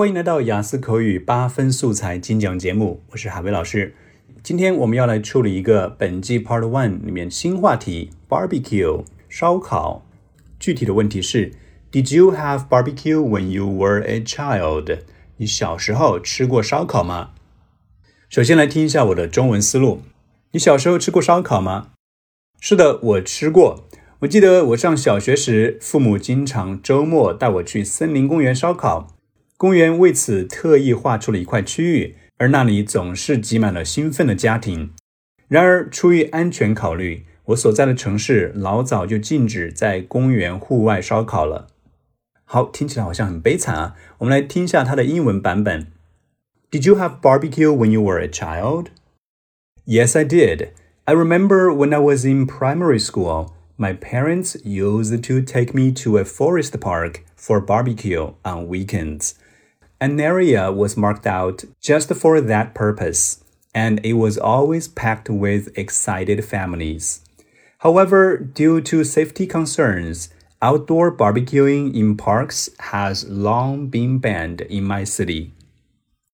欢迎来到雅思口语八分素材精讲节目，我是海威老师。今天我们要来处理一个本季 Part One 里面新话题 Barbecue 烧烤。具体的问题是：Did you have barbecue when you were a child？你小时候吃过烧烤吗？首先来听一下我的中文思路。你小时候吃过烧烤吗？是的，我吃过。我记得我上小学时，父母经常周末带我去森林公园烧烤。公园为此特意划出了一块区域，而那里总是挤满了兴奋的家庭。然而，出于安全考虑，我所在的城市老早就禁止在公园户外烧烤了。好，听起来好像很悲惨啊！我们来听一下它的英文版本。Did you have barbecue when you were a child? Yes, I did. I remember when I was in primary school. My parents used to take me to a forest park for barbecue on weekends. An area was marked out just for that purpose, and it was always packed with excited families. However, due to safety concerns, outdoor barbecuing in parks has long been banned in my city.